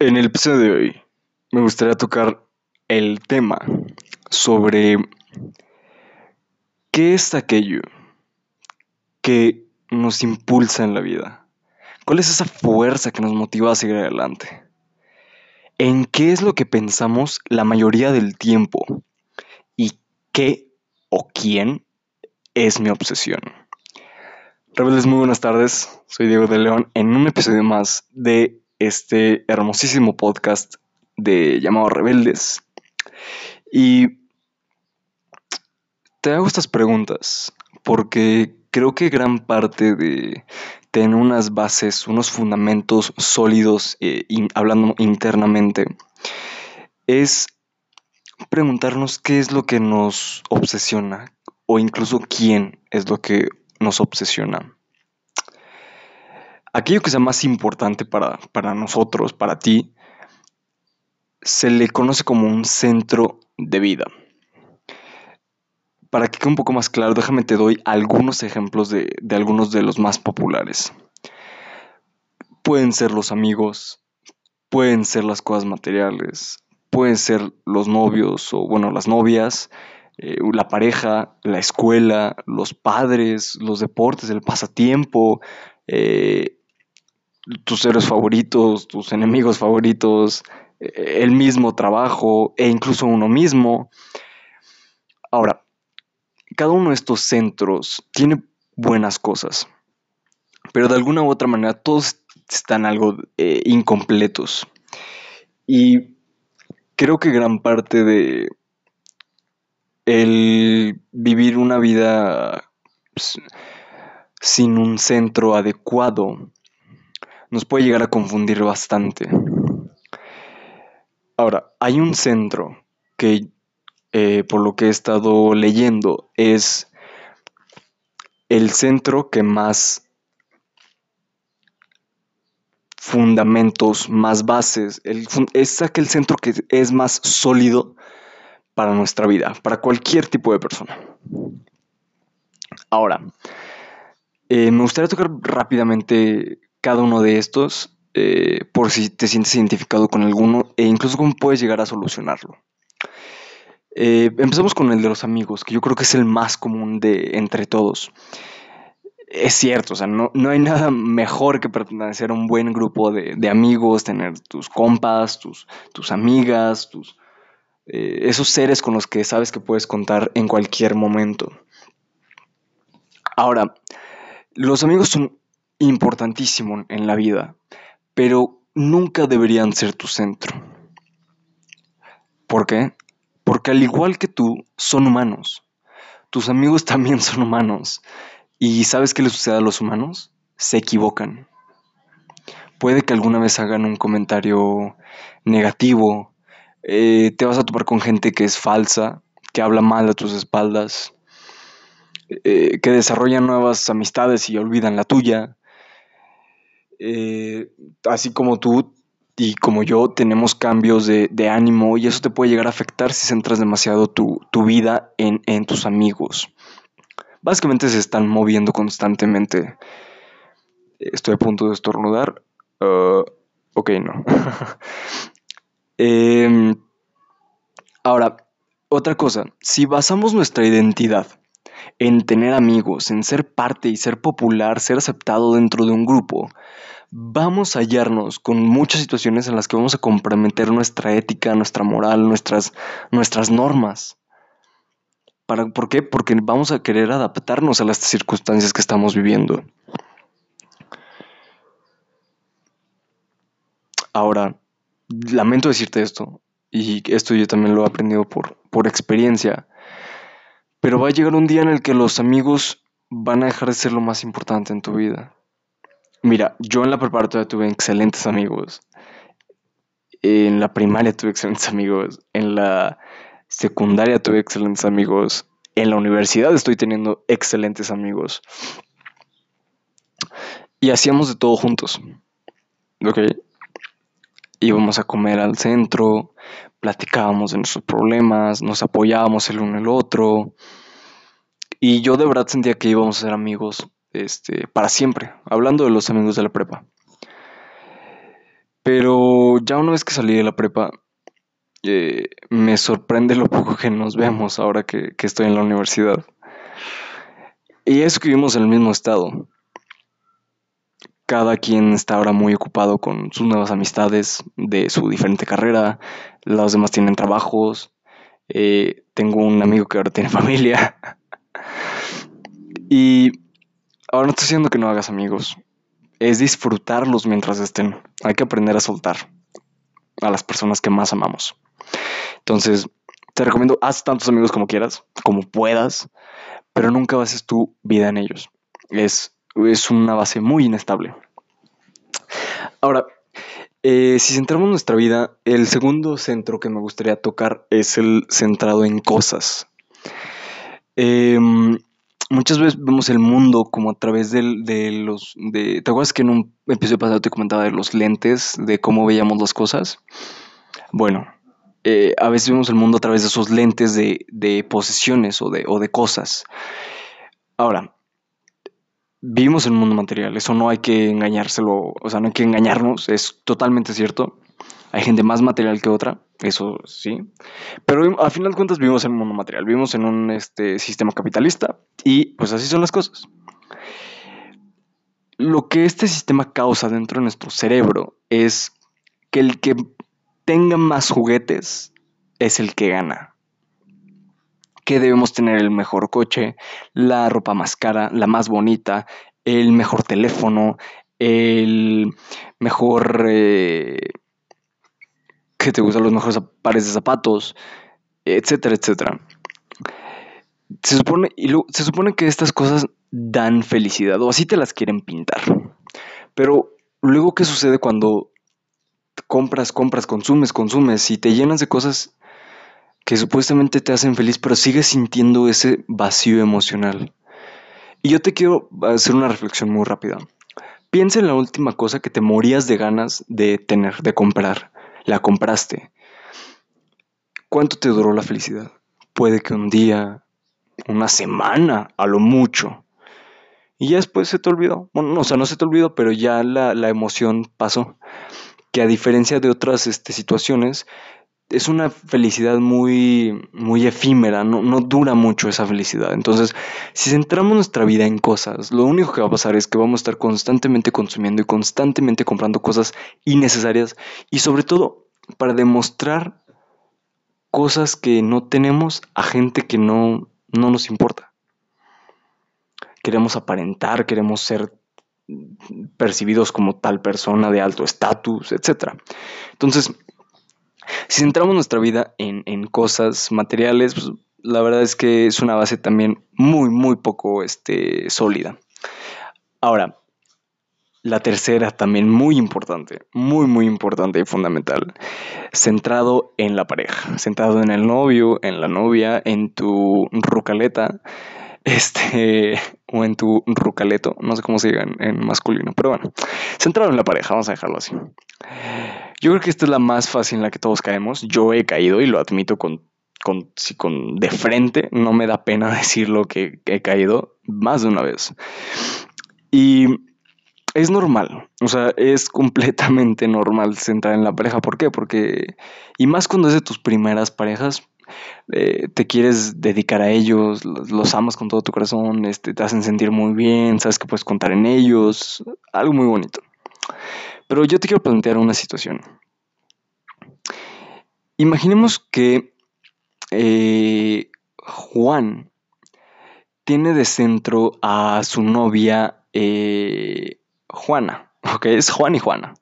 En el episodio de hoy me gustaría tocar el tema sobre qué es aquello que nos impulsa en la vida. ¿Cuál es esa fuerza que nos motiva a seguir adelante? ¿En qué es lo que pensamos la mayoría del tiempo? ¿Y qué o quién es mi obsesión? Rebeldes, muy buenas tardes. Soy Diego de León en un episodio más de este hermosísimo podcast de llamado Rebeldes. Y te hago estas preguntas porque creo que gran parte de tener unas bases, unos fundamentos sólidos, eh, hablando internamente, es preguntarnos qué es lo que nos obsesiona o incluso quién es lo que nos obsesiona aquello que sea más importante para, para nosotros, para ti, se le conoce como un centro de vida. Para que quede un poco más claro, déjame te doy algunos ejemplos de, de algunos de los más populares. Pueden ser los amigos, pueden ser las cosas materiales, pueden ser los novios o bueno, las novias, eh, la pareja, la escuela, los padres, los deportes, el pasatiempo, eh, tus héroes favoritos, tus enemigos favoritos, eh, el mismo trabajo e incluso uno mismo. Ahora, cada uno de estos centros tiene buenas cosas, pero de alguna u otra manera todos están algo eh, incompletos. Y creo que gran parte de el vivir una vida pues, sin un centro adecuado nos puede llegar a confundir bastante. Ahora, hay un centro que, eh, por lo que he estado leyendo, es el centro que más fundamentos, más bases, es aquel centro que es más sólido para nuestra vida, para cualquier tipo de persona. Ahora, eh, me gustaría tocar rápidamente cada uno de estos eh, por si te sientes identificado con alguno e incluso cómo puedes llegar a solucionarlo. Eh, empezamos con el de los amigos, que yo creo que es el más común de entre todos. Es cierto, o sea, no, hay nada mejor que pertenecer a un buen grupo de, amigos, tener tus compas, tus, tus amigas, tus, eh, esos seres con los que sabes que puedes contar en cualquier momento. Ahora, los amigos son importantísimo en la vida, pero nunca deberían ser tu centro. ¿Por qué? Porque al igual que tú, son humanos. Tus amigos también son humanos. ¿Y sabes qué les sucede a los humanos? Se equivocan. Puede que alguna vez hagan un comentario negativo. Eh, te vas a topar con gente que es falsa, que habla mal a tus espaldas, eh, que desarrolla nuevas amistades y olvidan la tuya. Eh, así como tú y como yo tenemos cambios de, ánimo y eso te puede llegar a afectar si centras demasiado tu, vida en, tus amigos. Básicamente se están moviendo constantemente. Estoy a punto de estornudar. Uh, ok, no. Em, ahora, otra cosa, si basamos nuestra identidad en tener amigos, en ser parte y ser popular, ser aceptado dentro de un grupo, vamos a hallarnos con muchas situaciones en las que vamos a comprometer nuestra ética, nuestra moral, nuestras, nuestras normas. ¿Para, ¿Por qué? Porque vamos a querer adaptarnos a las circunstancias que estamos viviendo. Ahora, lamento decirte esto, y esto yo también lo he aprendido por, por experiencia, pero va a llegar un día en el que los amigos van a dejar de ser lo más importante en tu vida. Mira, yo en la preparatoria tuve excelentes amigos. En la primaria tuve excelentes amigos. En la secundaria tuve excelentes amigos. En la universidad estoy teniendo excelentes amigos. Y hacíamos de todo juntos. ¿Ok? Íbamos a comer al centro, platicábamos de nuestros problemas, nos apoyábamos el uno el otro. Y yo de verdad sentía que íbamos a ser amigos este, para siempre, hablando de los amigos de la prepa. Pero ya una vez que salí de la prepa, eh, me sorprende lo poco que nos vemos ahora que, estoy en la universidad. Y es que vivimos en el mismo estado. Cada quien está ahora muy ocupado con sus nuevas amistades de su diferente carrera. Los demás tienen trabajos. Eh, tengo un amigo que ahora tiene familia. y ahora no estoy diciendo que no hagas amigos. Es disfrutarlos mientras estén. Hay que aprender a soltar a las personas que más amamos. Entonces, te recomiendo, haz tantos amigos como quieras, como puedas pero nunca bases tu vida en ellos. Es, es una base muy inestable. Ahora, eh, si centramos nuestra vida, el segundo centro que me gustaría tocar es el centrado en cosas. Em, muchas veces vemos el mundo como a través de, de los... De, ¿Te acuerdas que en un episodio pasado te comentaba de los lentes, de cómo veíamos las cosas? Bueno, eh, a veces vemos el mundo a través de esos lentes de, de posesiones o de, o de cosas. Ahora, vivimos en un mundo material, eso no hay que engañárselo, o sea, no hay que engañarnos, es totalmente cierto. Hay gente más material que otra, eso sí. Pero al final de cuentas vivimos en un mundo material, vivimos en un este, sistema capitalista y pues así son las cosas. Lo que este sistema causa dentro de nuestro cerebro es que el que tenga más juguetes es el que gana. Que debemos tener el mejor coche, la ropa más cara, la más bonita, el mejor teléfono, el mejor... Eh, que te gustan los mejores pares de zapatos, etcétera, etcétera. Se supone, y se supone que estas cosas dan felicidad, o así te las quieren pintar. Pero luego, ¿qué sucede cuando compras, compras, consumes, consumes y te llenas de cosas que supuestamente te hacen feliz, pero sigues sintiendo ese vacío emocional. Y yo te quiero hacer una reflexión muy rápida. Piensa en la última cosa que te morías de ganas de tener, de comprar. La compraste. ¿Cuánto te duró la felicidad? Puede que un día, una semana, a lo mucho. Y ya después se te olvidó. Bueno, no, o sea, no se te olvidó, pero ya la, la emoción pasó que a diferencia de otras este, situaciones, es una felicidad muy, muy efímera, no, no, dura mucho esa felicidad. Entonces, si centramos nuestra vida en cosas, lo único que va a pasar es que vamos a estar constantemente consumiendo y constantemente comprando cosas innecesarias y sobre todo para demostrar cosas que no tenemos a gente que no, no nos importa. Queremos aparentar, queremos ser percibidos como tal persona de alto estatus, etc. Entonces, si centramos nuestra vida en, cosas materiales, pues, la verdad es que es una base también muy, muy poco este, sólida. Ahora, la tercera también muy importante, muy, muy importante y fundamental, centrado en la pareja, centrado en el novio, en la novia, en tu rucaleta, este, o en tu rucaleto, no sé cómo se diga en, masculino, pero bueno, centrado en la pareja, vamos a dejarlo así. Yo creo que esta es la más fácil en la que todos caemos. Yo he caído y lo admito con, con, con de frente, no me da pena decirlo que, que he caído más de una vez. Y es normal, o sea, es completamente normal centrar en la pareja. ¿Por qué? Porque, y más cuando es de tus primeras parejas, eh, te quieres dedicar a ellos, los, amas con todo tu corazón, este, te hacen sentir muy bien, sabes que puedes contar en ellos, algo muy bonito. Pero yo te quiero plantear una situación. Imaginemos que eh, Juan tiene de centro a su novia eh, Juana, ok, es Juan y Juana.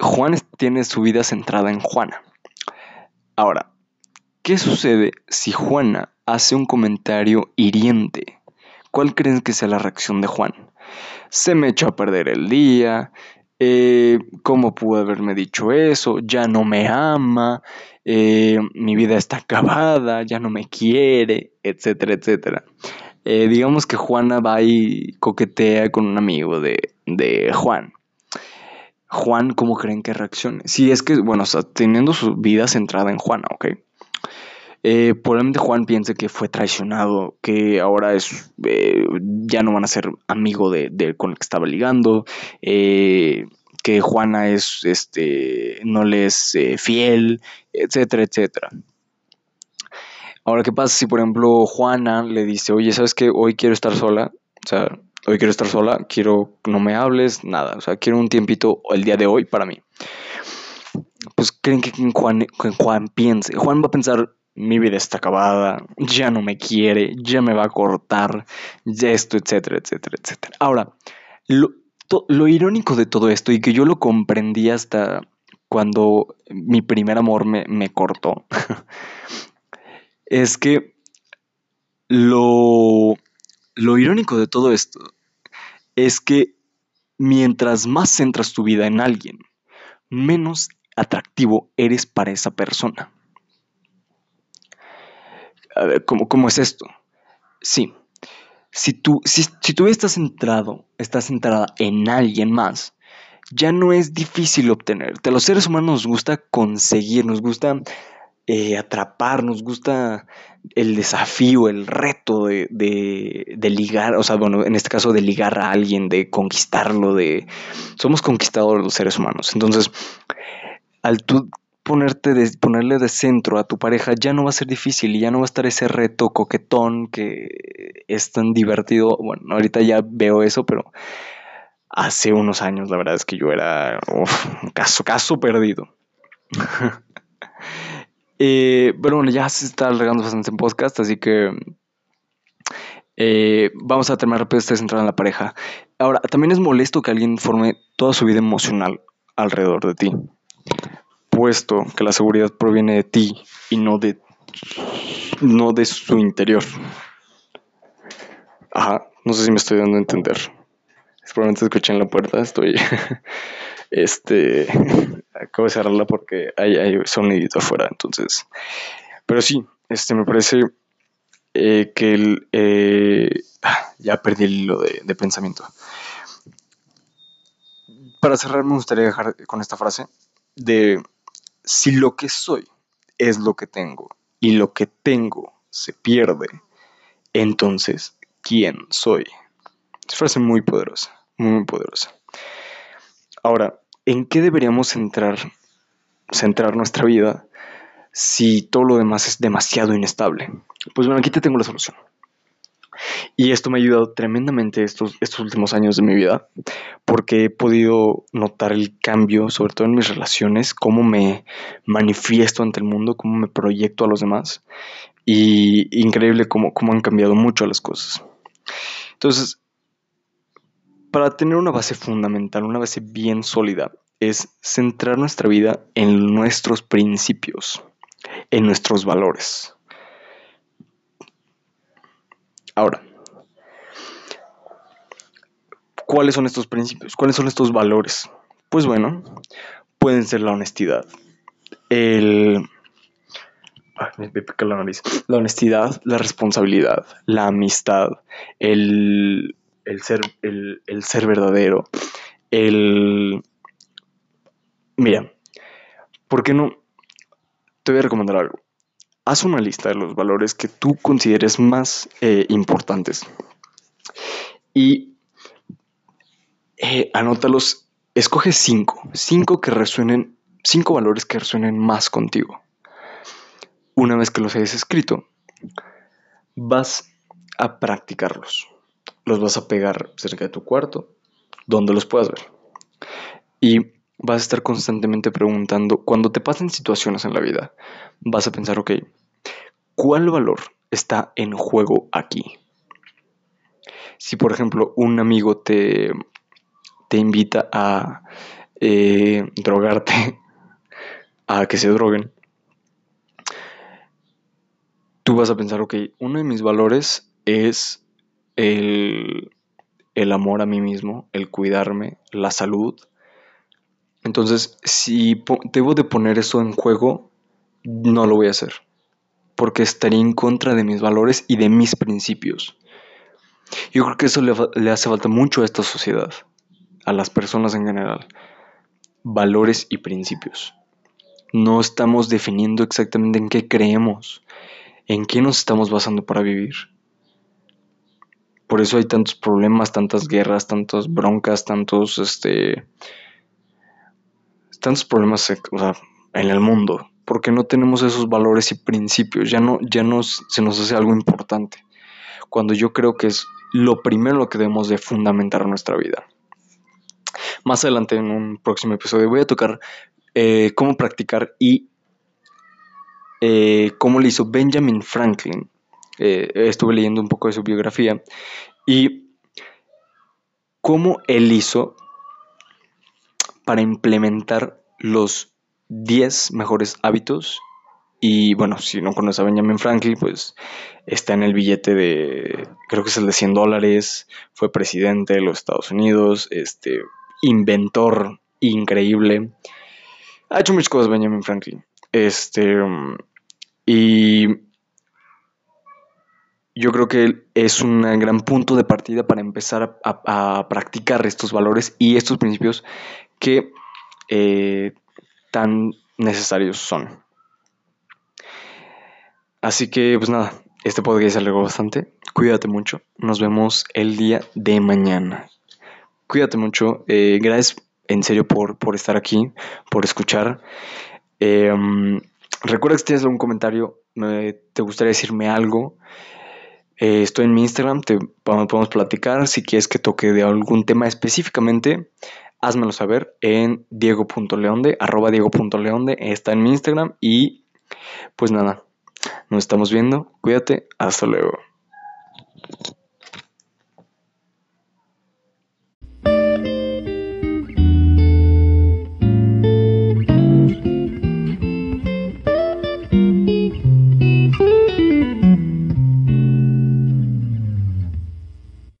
Juan tiene su vida centrada en Juana. Ahora, ¿Qué sucede si Juana hace un comentario hiriente? ¿Cuál creen que sea la reacción de Juan? Se me echó a perder el día. Eh, ¿Cómo pudo haberme dicho eso? Ya no me ama. Eh, mi vida está acabada. Ya no me quiere. Etcétera, etcétera. Eh, digamos que Juana va y coquetea con un amigo de, de Juan. Juan, ¿cómo creen que reaccione? Si es que, bueno, está teniendo su vida centrada en Juana, ¿ok? Eh, probablemente Juan piense que fue traicionado, que ahora es eh, ya no van a ser amigo de, con el que estaba ligando, eh, que Juana es, este, no le es eh, fiel, etcétera, etcétera. Ahora, ¿qué pasa si, por ejemplo, Juana le dice, oye, ¿sabes qué? Hoy quiero estar sola. O sea, hoy quiero estar sola, quiero no me hables, nada. O sea, quiero un tiempito el día de hoy para mí. Pues creen que Juan, Juan piense. Juan va a pensar, mi vida está acabada, ya no me quiere, ya me va a cortar, ya esto, etcétera, etcétera, etcétera. Ahora, lo, lo irónico de todo esto y que yo lo comprendí hasta cuando mi primer amor me, me cortó, es que lo, lo irónico de todo esto es que mientras más centras tu vida en alguien, menos atractivo eres para esa persona. A ver, ¿cómo, cómo es esto? Sí, si tú, si, tú estás centrado, estás centrada en alguien más, ya no es difícil obtenerte. A los seres humanos nos gusta conseguir, nos gusta eh, atrapar, nos gusta el desafío, el reto de, de, ligar, o sea, bueno, en este caso de ligar a alguien, de conquistarlo, de... Somos conquistadores los seres humanos. Entonces, al tú ponerte de, ponerle de centro a tu pareja ya no va a ser difícil y ya no va a estar ese reto coquetón que es tan divertido. Bueno, ahorita ya veo eso, pero hace unos años la verdad es que yo era caso, caso perdido. eh, pero bueno, ya se está alargando bastante en podcast, así que eh, vamos a terminar rápido este centrado en la pareja. Ahora, también es molesto que alguien forme toda su vida emocional alrededor de ti puesto que la seguridad proviene de ti y no de, no de su interior. Ajá, no sé si me estoy dando a entender. Probablemente escuché en la puerta, estoy. este. Acabo de cerrarla porque hay, hay sonidito afuera, entonces. Pero sí, este me parece eh, que el. Eh, ah, ya perdí el hilo de, de pensamiento. Para cerrar, me gustaría dejar con esta frase de si lo que soy es lo que tengo y lo que tengo se pierde, entonces, ¿quién soy? Es frase muy poderosa, muy poderosa. Ahora, ¿en qué deberíamos centrar, centrar nuestra vida si todo lo demás es demasiado inestable? Pues bueno, aquí te tengo la solución. Y esto me ha ayudado tremendamente estos, estos últimos años de mi vida, porque he podido notar el cambio, sobre todo en mis relaciones, cómo me manifiesto ante el mundo, cómo me proyecto a los demás. Y increíble cómo, cómo han cambiado mucho las cosas. Entonces, para tener una base fundamental, una base bien sólida, es centrar nuestra vida en nuestros principios, en nuestros valores. Ahora, ¿cuáles son estos principios? ¿Cuáles son estos valores? Pues bueno, pueden ser la honestidad, el... me pica la nariz. La honestidad, la responsabilidad, la amistad, el, el, ser, el, el ser verdadero, el... Mira, ¿por qué no? Te voy a recomendar algo haz una lista de los valores que tú consideres más eh, importantes y eh, anótalos, escoge cinco, cinco que resuenen, cinco valores que resuenen más contigo. Una vez que los hayas escrito, vas a practicarlos. Los vas a pegar cerca de tu cuarto, donde los puedas ver. Y vas a estar constantemente preguntando, cuando te pasen situaciones en la vida, vas a pensar, ok, ¿cuál valor está en juego aquí? Si, por ejemplo, un amigo te, te invita a eh, drogarte, a que se droguen, tú vas a pensar, ok, uno de mis valores es el, el amor a mí mismo, el cuidarme, la salud, entonces, si debo de poner eso en juego, no lo voy a hacer. Porque estaría en contra de mis valores y de mis principios. Yo creo que eso le, le hace falta mucho a esta sociedad, a las personas en general. Valores y principios. No estamos definiendo exactamente en qué creemos, en qué nos estamos basando para vivir. Por eso hay tantos problemas, tantas guerras, tantas broncas, tantos este, tantos problemas en el mundo, porque no tenemos esos valores y principios, ya no, ya nos, se nos hace algo importante, cuando yo creo que es lo primero que debemos de fundamentar nuestra vida. Más adelante en un próximo episodio voy a tocar eh, cómo practicar y eh, cómo le hizo Benjamin Franklin. Eh, estuve leyendo un poco de su biografía y cómo él hizo para implementar los 10 mejores hábitos. Y bueno, si no conoces a Benjamin Franklin, pues está en el billete de, creo que es el de 100 dólares, fue presidente de los Estados Unidos, este, inventor increíble. Ha hecho muchas cosas Benjamin Franklin. Este, y yo creo que es un gran punto de partida para empezar a, practicar estos valores y estos principios que eh, tan necesarios son. Así que, pues nada, este podcast se alargó bastante. Cuídate mucho. Nos vemos el día de mañana. Cuídate mucho. Eh, gracias en serio por, por, estar aquí, por escuchar. Em, recuerda que si tienes algún comentario, te gustaría decirme algo. Eh, estoy en mi Instagram, te podemos platicar. Si quieres que toque de algún tema específicamente, házmelo saber en diego.leonde, arroba diego.leonde, está en mi Instagram y pues nada, nos estamos viendo, cuídate, hasta luego.